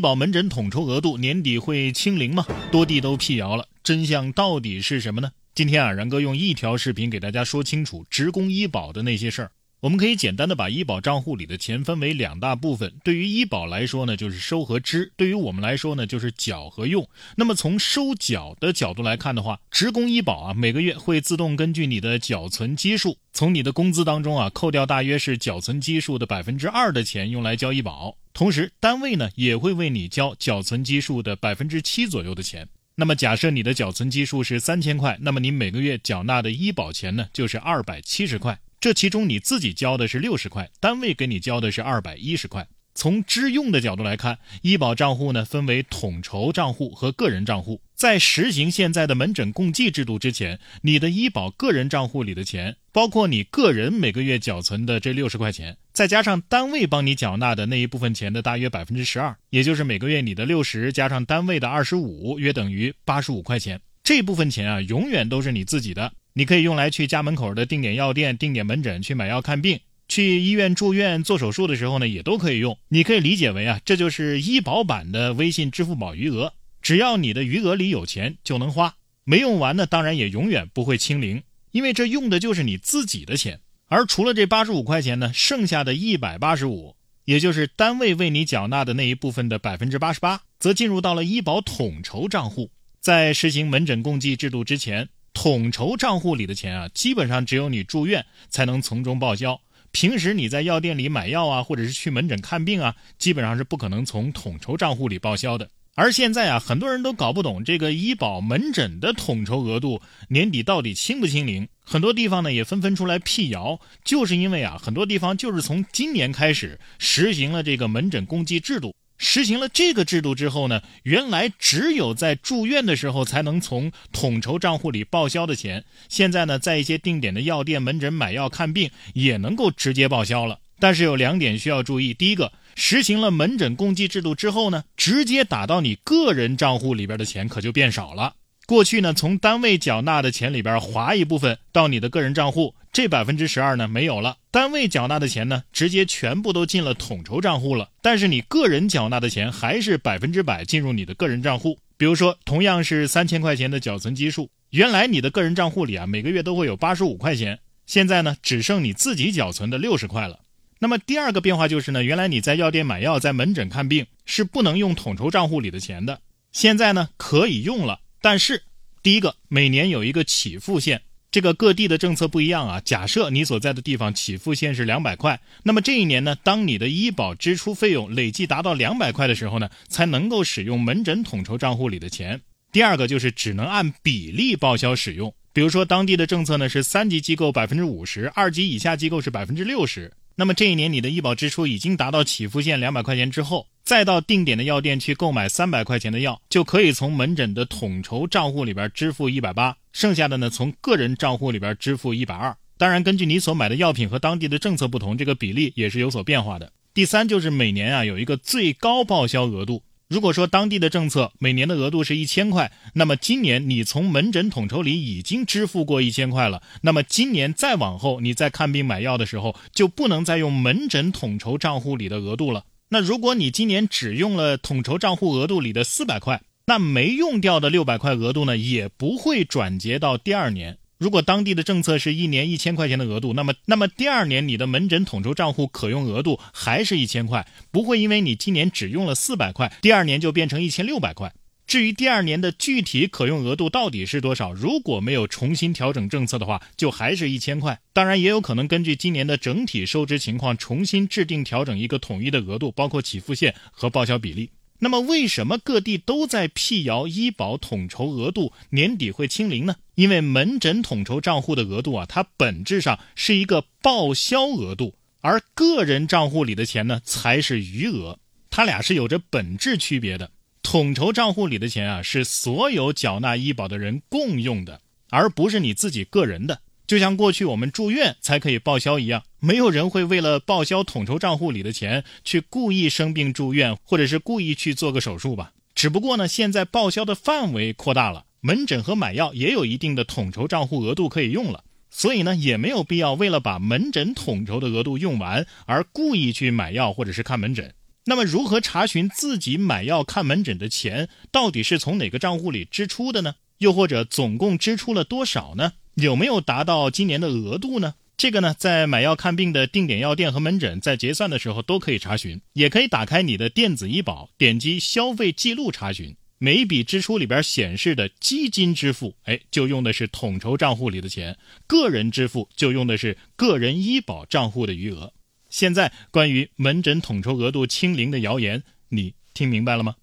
医保门诊统筹额度年底会清零吗？多地都辟谣了，真相到底是什么呢？今天啊，然哥用一条视频给大家说清楚职工医保的那些事儿。我们可以简单的把医保账户里的钱分为两大部分。对于医保来说呢，就是收和支；对于我们来说呢，就是缴和用。那么从收缴的角度来看的话，职工医保啊，每个月会自动根据你的缴存基数，从你的工资当中啊扣掉大约是缴存基数的百分之二的钱用来交医保。同时，单位呢也会为你交缴存基数的百分之七左右的钱。那么假设你的缴存基数是三千块，那么你每个月缴纳的医保钱呢就是二百七十块。这其中你自己交的是六十块，单位给你交的是二百一十块。从支用的角度来看，医保账户呢分为统筹账户和个人账户。在实行现在的门诊共计制度之前，你的医保个人账户里的钱，包括你个人每个月缴存的这六十块钱，再加上单位帮你缴纳的那一部分钱的大约百分之十二，也就是每个月你的六十加上单位的二十五，约等于八十五块钱。这部分钱啊，永远都是你自己的。你可以用来去家门口的定点药店、定点门诊去买药看病，去医院住院做手术的时候呢，也都可以用。你可以理解为啊，这就是医保版的微信、支付宝余额，只要你的余额里有钱就能花，没用完呢，当然也永远不会清零，因为这用的就是你自己的钱。而除了这八十五块钱呢，剩下的一百八十五，也就是单位为你缴纳的那一部分的百分之八十八，则进入到了医保统筹账户。在实行门诊共计制度之前。统筹账户里的钱啊，基本上只有你住院才能从中报销。平时你在药店里买药啊，或者是去门诊看病啊，基本上是不可能从统筹账户里报销的。而现在啊，很多人都搞不懂这个医保门诊的统筹额度年底到底清不清零。很多地方呢也纷纷出来辟谣，就是因为啊，很多地方就是从今年开始实行了这个门诊共济制度。实行了这个制度之后呢，原来只有在住院的时候才能从统筹账户里报销的钱，现在呢，在一些定点的药店、门诊买药看病也能够直接报销了。但是有两点需要注意：第一个，实行了门诊共计制度之后呢，直接打到你个人账户里边的钱可就变少了。过去呢，从单位缴纳的钱里边划一部分到你的个人账户，这百分之十二呢没有了。单位缴纳的钱呢，直接全部都进了统筹账户了。但是你个人缴纳的钱还是百分之百进入你的个人账户。比如说，同样是三千块钱的缴存基数，原来你的个人账户里啊，每个月都会有八十五块钱，现在呢，只剩你自己缴存的六十块了。那么第二个变化就是呢，原来你在药店买药、在门诊看病是不能用统筹账户里的钱的，现在呢可以用了。但是，第一个每年有一个起付线，这个各地的政策不一样啊。假设你所在的地方起付线是两百块，那么这一年呢，当你的医保支出费用累计达到两百块的时候呢，才能够使用门诊统筹账户里的钱。第二个就是只能按比例报销使用，比如说当地的政策呢是三级机构百分之五十，二级以下机构是百分之六十。那么这一年你的医保支出已经达到起付线两百块钱之后，再到定点的药店去购买三百块钱的药，就可以从门诊的统筹账户里边支付一百八，剩下的呢从个人账户里边支付一百二。当然，根据你所买的药品和当地的政策不同，这个比例也是有所变化的。第三就是每年啊有一个最高报销额度。如果说当地的政策每年的额度是一千块，那么今年你从门诊统筹里已经支付过一千块了，那么今年再往后你在看病买药的时候就不能再用门诊统筹账户里的额度了。那如果你今年只用了统筹账户额度里的四百块，那没用掉的六百块额度呢也不会转结到第二年。如果当地的政策是一年一千块钱的额度，那么那么第二年你的门诊统筹账户可用额度还是一千块，不会因为你今年只用了四百块，第二年就变成一千六百块。至于第二年的具体可用额度到底是多少，如果没有重新调整政策的话，就还是一千块。当然，也有可能根据今年的整体收支情况重新制定调整一个统一的额度，包括起付线和报销比例。那么，为什么各地都在辟谣医保统筹额度年底会清零呢？因为门诊统筹账户的额度啊，它本质上是一个报销额度，而个人账户里的钱呢，才是余额，它俩是有着本质区别的。统筹账户里的钱啊，是所有缴纳医保的人共用的，而不是你自己个人的。就像过去我们住院才可以报销一样，没有人会为了报销统筹账户里的钱去故意生病住院，或者是故意去做个手术吧。只不过呢，现在报销的范围扩大了，门诊和买药也有一定的统筹账户额度可以用了，所以呢，也没有必要为了把门诊统筹的额度用完而故意去买药或者是看门诊。那么，如何查询自己买药看门诊的钱到底是从哪个账户里支出的呢？又或者总共支出了多少呢？有没有达到今年的额度呢？这个呢，在买药看病的定点药店和门诊在结算的时候都可以查询，也可以打开你的电子医保，点击消费记录查询。每一笔支出里边显示的基金支付，哎，就用的是统筹账户里的钱；个人支付就用的是个人医保账户的余额。现在关于门诊统筹额度清零的谣言，你听明白了吗？